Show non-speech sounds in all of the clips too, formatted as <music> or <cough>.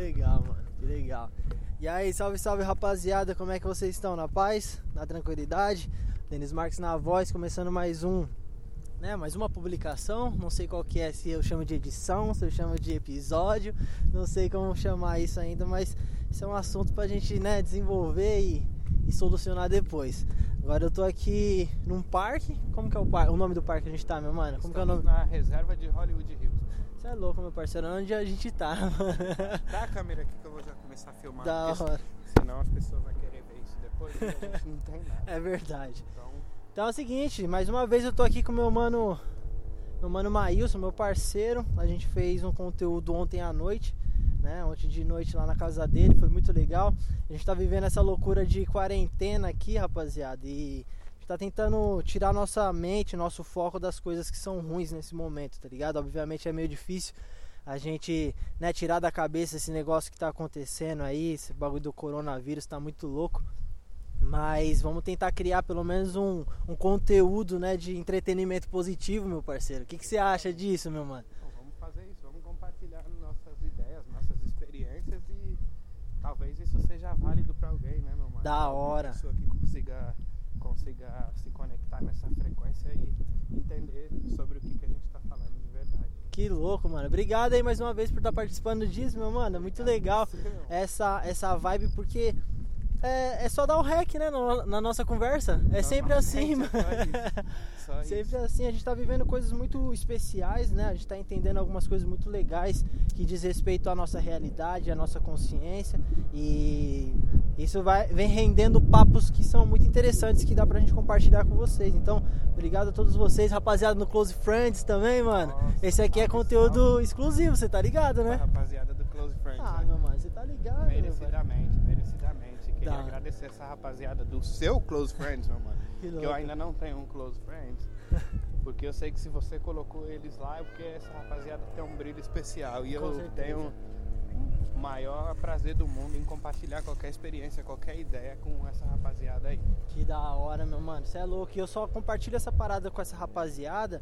legal, mano. Que legal. E aí, salve, salve rapaziada, como é que vocês estão? Na paz? Na tranquilidade? Denis Marques na voz, começando mais um, né, mais uma publicação. Não sei qual que é, se eu chamo de edição, se eu chamo de episódio, não sei como chamar isso ainda, mas isso é um assunto pra gente, né, desenvolver e, e solucionar depois. Agora eu tô aqui num parque. Como que é o parque? O nome do parque que a gente tá, meu mano? Como Estamos que é o nome? na reserva de Hollywood Hills. Você é louco, meu parceiro. Onde a gente tá, mano? Dá a câmera aqui que eu vou já começar a filmar. Da hora. Senão as pessoas vão querer ver isso depois e a gente não tem nada. É verdade. Então, Então é o seguinte, mais uma vez eu tô aqui com meu mano, meu mano Maílson, meu parceiro. A gente fez um conteúdo ontem à noite, né? Ontem de noite lá na casa dele, foi muito legal. A gente tá vivendo essa loucura de quarentena aqui, rapaziada, e tá tentando tirar nossa mente, nosso foco das coisas que são ruins nesse momento, tá ligado? Obviamente é meio difícil a gente, né, tirar da cabeça esse negócio que tá acontecendo aí, esse bagulho do coronavírus tá muito louco. Mas vamos tentar criar pelo menos um, um conteúdo né, de entretenimento positivo, meu parceiro. O que, que você acha disso, meu mano? bom, vamos fazer isso. Vamos compartilhar nossas ideias, nossas experiências e talvez isso seja válido pra alguém, né, meu mano? Da hora. pessoa que consiga, consiga se conectar nessa frequência e entender sobre o que, que a gente tá falando de verdade. Que louco, mano. Obrigado aí mais uma vez por estar participando disso, meu mano. É muito legal essa, essa vibe, porque é, é só dar o rec, né, na, na nossa conversa. É sempre <laughs> assim, mano. Só isso. Só <laughs> Sempre isso. assim, a gente tá vivendo coisas muito especiais, né? A gente tá entendendo algumas coisas muito legais que diz respeito à nossa realidade, à nossa consciência e isso vai vem rendendo papos que são muito interessantes que dá pra gente compartilhar com vocês. Então, obrigado a todos vocês, rapaziada no Close Friends também, mano. Nossa, Esse aqui é conteúdo exclusivo, você tá ligado, né? rapaziada do Close Friends. Ah, né? meu mano, você tá ligado. Merecidamente, merecidamente. Queria Da- agradecer essa rapaziada do seu Close Friends, meu mano. <laughs> Que Que louco. eu ainda não tenho um Close Friends. <laughs> Porque eu sei que se você colocou eles lá é porque essa rapaziada tem um brilho especial. E Com eu certeza. tenho maior prazer do mundo em compartilhar qualquer experiência, qualquer ideia com essa rapaziada aí. Que da hora, meu mano. Você é louco. E eu só compartilho essa parada com essa rapaziada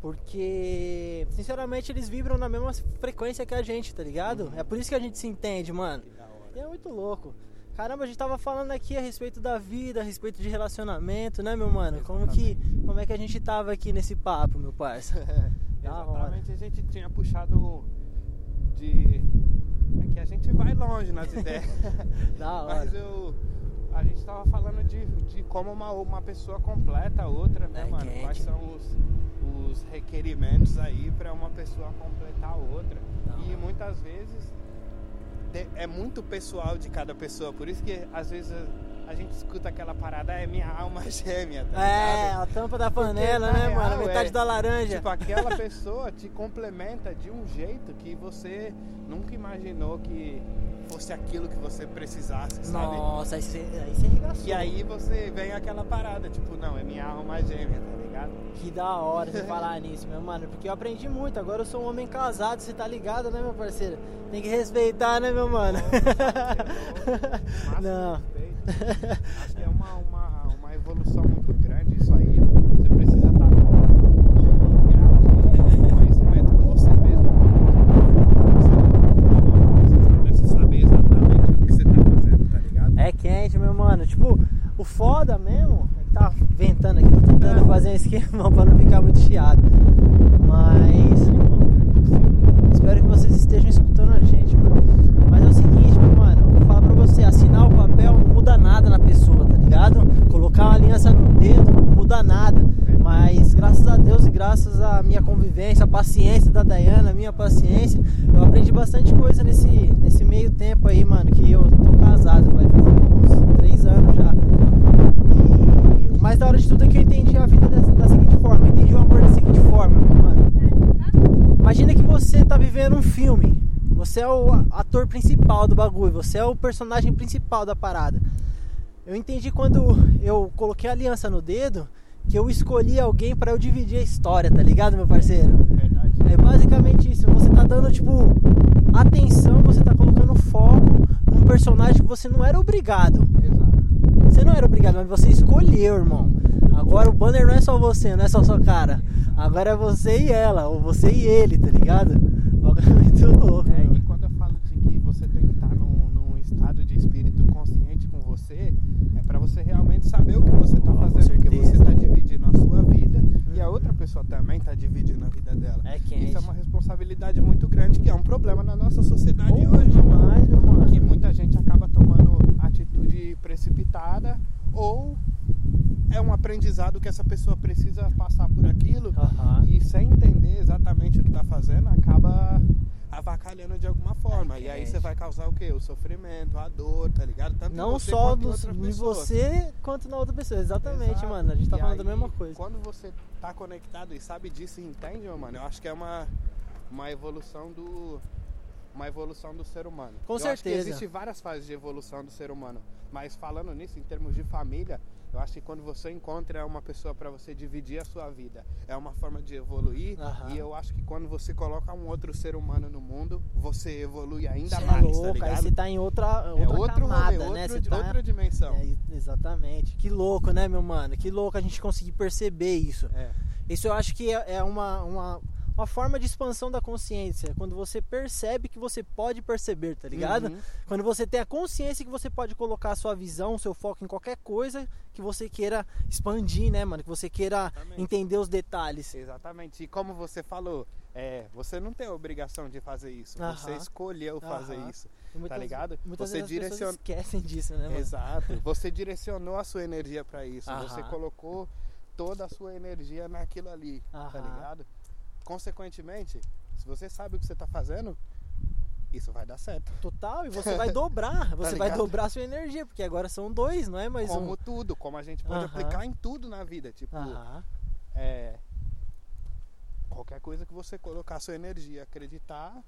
porque, sinceramente, eles vibram na mesma frequência que a gente, tá ligado? Uhum. É por isso que a gente se entende, mano. Que da hora. E é muito louco. Caramba, a gente tava falando aqui a respeito da vida, a respeito de relacionamento, né, meu mano? Como que, como é que a gente tava aqui nesse papo, meu parça? <laughs> Exatamente, a gente tinha puxado de. É que a gente vai longe nas <laughs> ideias. Da hora. Mas eu. A gente tava falando de, de como uma, uma pessoa completa a outra, né, É mano? Quais são os, os requerimentos aí pra uma pessoa completar a outra. Da E muitas vezes é muito pessoal de cada pessoa. Por isso que às vezes a, gente escuta aquela parada, "Ah, é minha alma <laughs> gêmea, tá É, ligado? a tampa da Porque, panela, na né, mano? real, Metade é, da laranja. Tipo, aquela pessoa te complementa de um jeito que você nunca imaginou que fosse aquilo que você precisasse, sabe? Nossa, aí você, aí você arregaçou. E aí você vem aquela parada, tipo, não, é minha alma gêmea, tá ligado? Que da hora você falar <laughs> nisso, meu mano. Porque eu aprendi muito. Agora eu sou um homem casado, você tá ligado, né, meu parceiro? Tem que respeitar, né, meu mano? Máximo <laughs> Não. Acho que é uma, uma, uma evolução muito grande isso aí. Você precisa estar num grau de conhecimento com você mesmo. Você precisa saber exatamente o que você tá fazendo, tá ligado? É quente, meu mano. Tipo, o foda mesmo é que tá ventando aqui. Tô tentando fazer um esquema <laughs> pra não ficar muito chiado. Mas. Espero que vocês estejam escutando a gente, mano. Mas é o seguinte, meu mano. Eu vou falar pra você: assinar o papel não muda nada na pessoa, tá ligado? Colocar uma aliança no dedo não muda nada. Mas graças a Deus e graças à minha convivência, a paciência da Dayana, a minha paciência, eu aprendi bastante coisa nesse, nesse meio tempo aí, mano. Que eu tô casado, vai fazer uns três anos já. E o mais da hora de tudo é que eu entendi a vida da, da seguinte forma: eu entendi o amor da seguinte forma, mano. Imagina que você tá vivendo um filme. Você é o ator principal do bagulho, você é o personagem principal da parada. Eu entendi quando eu coloquei a aliança no dedo que eu escolhi alguém pra eu dividir a história, tá ligado, meu parceiro? Verdade. É basicamente isso. Você tá dando, tipo, atenção, você tá colocando foco num personagem que você não era obrigado. Exato. Você não era obrigado, mas você escolheu, irmão. Agora o banner não é só você, não é só sua cara. Agora é você e ela, ou você e ele, tá ligado? O bagulho é muito louco. É, mano. e quando eu falo de que você tem pessoa também tá dividindo a vida dela. É quente. Isso é uma responsabilidade muito grande, que é um problema na nossa sociedade Porra, hoje. demais, meu mano. Que muita gente acaba tomando atitude precipitada ou é um aprendizado que essa pessoa precisa passar por aquilo e sem entender exatamente o que tá fazendo, acaba avacalhando de alguma forma. E aí é. você vai causar o quê? O sofrimento, a dor, tá ligado? Tanto Não você só quanto em você quanto na outra pessoa. Exatamente, Exato. mano. A gente tá E falando da aí, mesma coisa. Quando você tá conectado e sabe disso e entende, meu mano, eu acho que é uma, uma evolução do. Uma evolução do ser humano. Com eu Acho que certeza. existe várias fases de evolução do ser humano. Mas falando nisso, em termos de família, eu acho que quando você encontra uma pessoa para você dividir a sua vida, é uma forma de evoluir. Aham. E eu acho que quando você coloca um outro ser humano no mundo, você evolui ainda Cê é mais, louco, tá aí ligado? você tá em outra, é outra outro camada, rolê, né? outro- Você tá... outra dimensão. É, exatamente. Que louco, né, meu mano? Que louco a gente conseguir perceber isso. É. Isso eu acho que é é uma, uma, uma forma de expansão da consciência. Quando você percebe que você pode perceber, tá ligado? Uhum. Quando você tem a consciência que você pode colocar a sua visão, seu foco em qualquer coisa que você queira expandir, né, mano? Que você queira Exatamente. entender os detalhes. Exatamente. E como você falou, é, você não tem a obrigação de fazer isso. Você escolheu fazer Aham. isso. E muitas, ligado? Muitas Você vezes as pessoas direciona- esquecem disso, né, mano? Exato. Você direcionou a sua energia para isso. Você colocou toda a sua energia naquilo ali, tá ligado? Consequentemente, se você sabe o que você tá fazendo, isso vai dar certo. Total, e você <laughs> vai dobrar, você vai ligado? dobrar sua energia, porque agora são dois, não é mais como um. tudo, como a gente pode Aham. aplicar em tudo na vida. Tipo, Aham. é, qualquer coisa que você colocar sua energia, acreditar,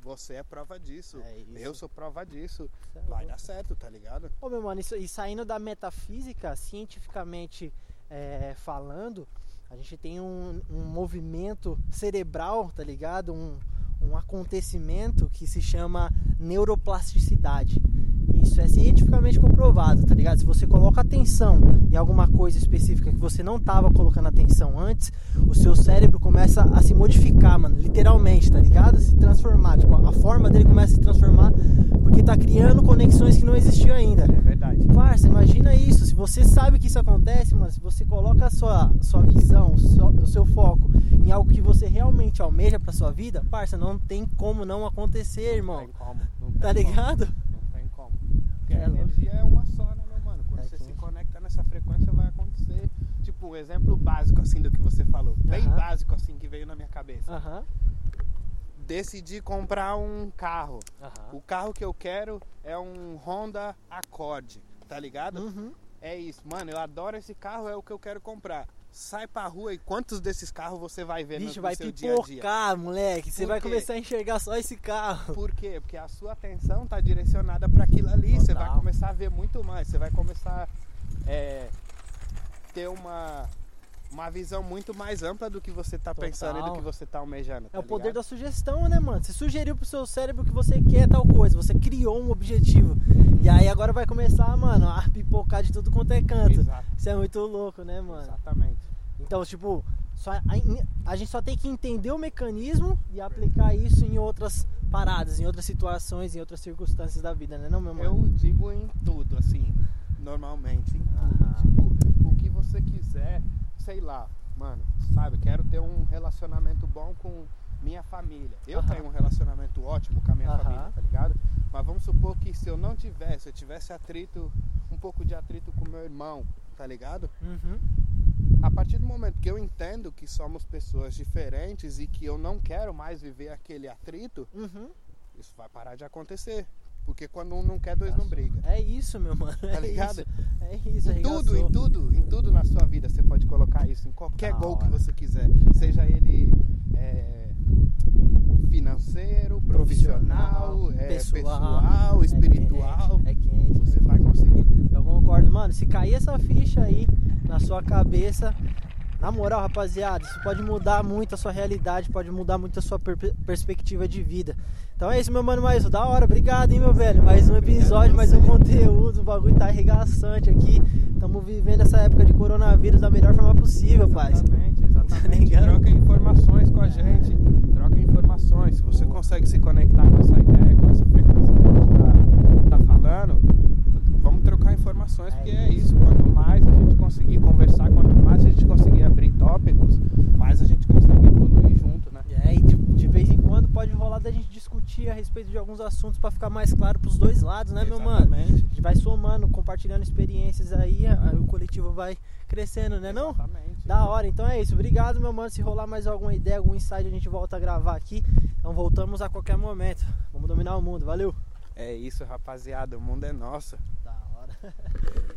você é prova disso. É. Eu sou prova disso. É Vai louco. dar certo, tá ligado? Ô meu mano, isso, e saindo da metafísica, cientificamente é, falando, a gente tem um, um movimento cerebral, tá ligado? Um, um acontecimento que se chama neuroplasticidade. Isso é cientificamente comprovado, tá ligado? Se você coloca atenção em alguma coisa específica que você não estava colocando atenção antes, o seu cérebro começa a se modificar, mano, literalmente, tá ligado? Se transformar, tipo, a forma dele começa a se transformar porque tá criando conexões que não existiam ainda. É verdade. Parça, imagina isso. Se você sabe que isso acontece, mano, se você coloca a sua, sua visão, o seu, o seu foco em algo que você realmente almeja pra sua vida, parça, não tem como não acontecer, irmão. Não tem como. Não tem Tá como. ligado? Não tem como. Porque É a energia é uma só, né, meu mano? Quando É você se conecta nessa frequência, vai acontecer. Tipo, um exemplo básico, assim, do que você falou. Bem Aham. básico, assim, que veio na minha cabeça. Aham. Decidi comprar um carro. Aham. O carro que eu quero é um Honda Accord, tá ligado? Uhum. É isso. Mano, eu adoro esse carro, é o que eu quero comprar. Sai pra rua e quantos desses carros você vai ver no, Bicho, no vai seu dia a dia? pipocar, moleque. Você vai começar a enxergar só esse carro. Por quê? Porque a sua atenção tá direcionada para aquilo ali. Você vai Total. começar a ver muito mais. Você vai começar a ter uma, uma visão muito mais ampla do que você tá Total. pensando e do que você tá almejando. É o poder da sugestão, né, mano? Você sugeriu pro seu cérebro que você quer tal coisa, você criou um objetivo. E aí agora vai começar, mano, a pipocar de tudo quanto é canto. Exato, Isso é muito louco, né, mano? exatamente. Então, tipo, só, a, a gente só tem que entender o mecanismo e aplicar isso em outras paradas, em outras situações, em outras circunstâncias da vida, né, não, meu mano? Eu digo em tudo, assim, normalmente, em tudo. Aham. Tipo, o que você quiser, sei lá, mano, sabe, quero ter um relacionamento bom com minha família. Eu Aham. tenho um relacionamento ótimo com a minha Aham. família, tá ligado? Mas vamos supor que se eu não tivesse, eu tivesse atrito, um pouco de atrito com meu irmão, tá ligado? Uhum. A partir do momento que eu entendo que somos pessoas diferentes e que eu não quero mais viver aquele atrito, Uhum. isso vai parar de acontecer. Porque quando um não quer, dois não brigam. É isso, meu mano. É ligado? Isso. É isso, Em tudo, em tudo, em tudo na sua vida você pode colocar isso, em qualquer Da gol que hora. você quiser. Seja ele é, financeiro, profissional, é, pessoal, espiritual. É quente. É quente Você é vai quente. conseguir. Eu concordo, mano. Se cair essa ficha aí na sua cabeça, na moral, rapaziada, isso pode mudar muito a sua realidade, pode mudar muito a sua per- perspectiva de vida. Então é isso, meu mano, mais da hora. Obrigado, hein, meu velho. Mais um episódio, mais um conteúdo. O bagulho tá arregaçante aqui. Estamos vivendo essa época de coronavírus da melhor forma possível, pai. Exatamente, <laughs> Tá exatamente. ligado? Troca informações com a gente. Troca informações. Se você consegue se conectar com essa ideia, com essa frequência que a gente tá, tá falando, vamos trocar informações, É porque é isso. isso. Quanto mais a gente conseguir conversar, quanto mais a gente conseguir abrir tópicos, mais a gente respeito de alguns assuntos para ficar mais claro pros dois lados, né, meu mano? Exatamente. A gente vai somando, compartilhando experiências aí, aí o coletivo vai crescendo, né não? Exatamente. Da hora, então é isso. Obrigado, meu mano. Se rolar mais alguma ideia, algum insight, a gente volta a gravar aqui. Então voltamos a qualquer momento. Vamos dominar o mundo. Valeu! É isso, rapaziada. O mundo é nosso. Da hora. <laughs>